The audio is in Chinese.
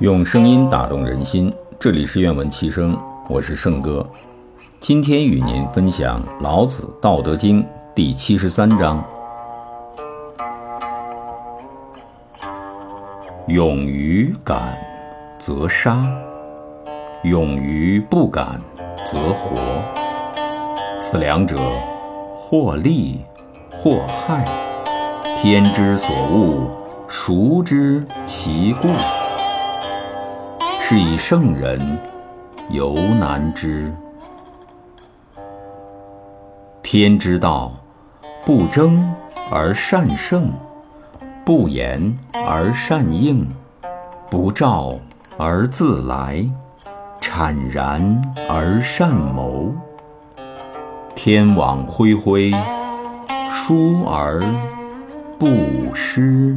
用声音打动人心，这里是愿闻其声，我是圣哥。今天与您分享《老子·道德经》第七十三章：勇于敢则杀，勇于不敢则活。此两者，或利或害。天之所恶，孰知其故？是以圣人犹难知。天之道，不争而善胜，不言而善应，不召而自来，坦然而善谋。天网恢恢，疏而不失。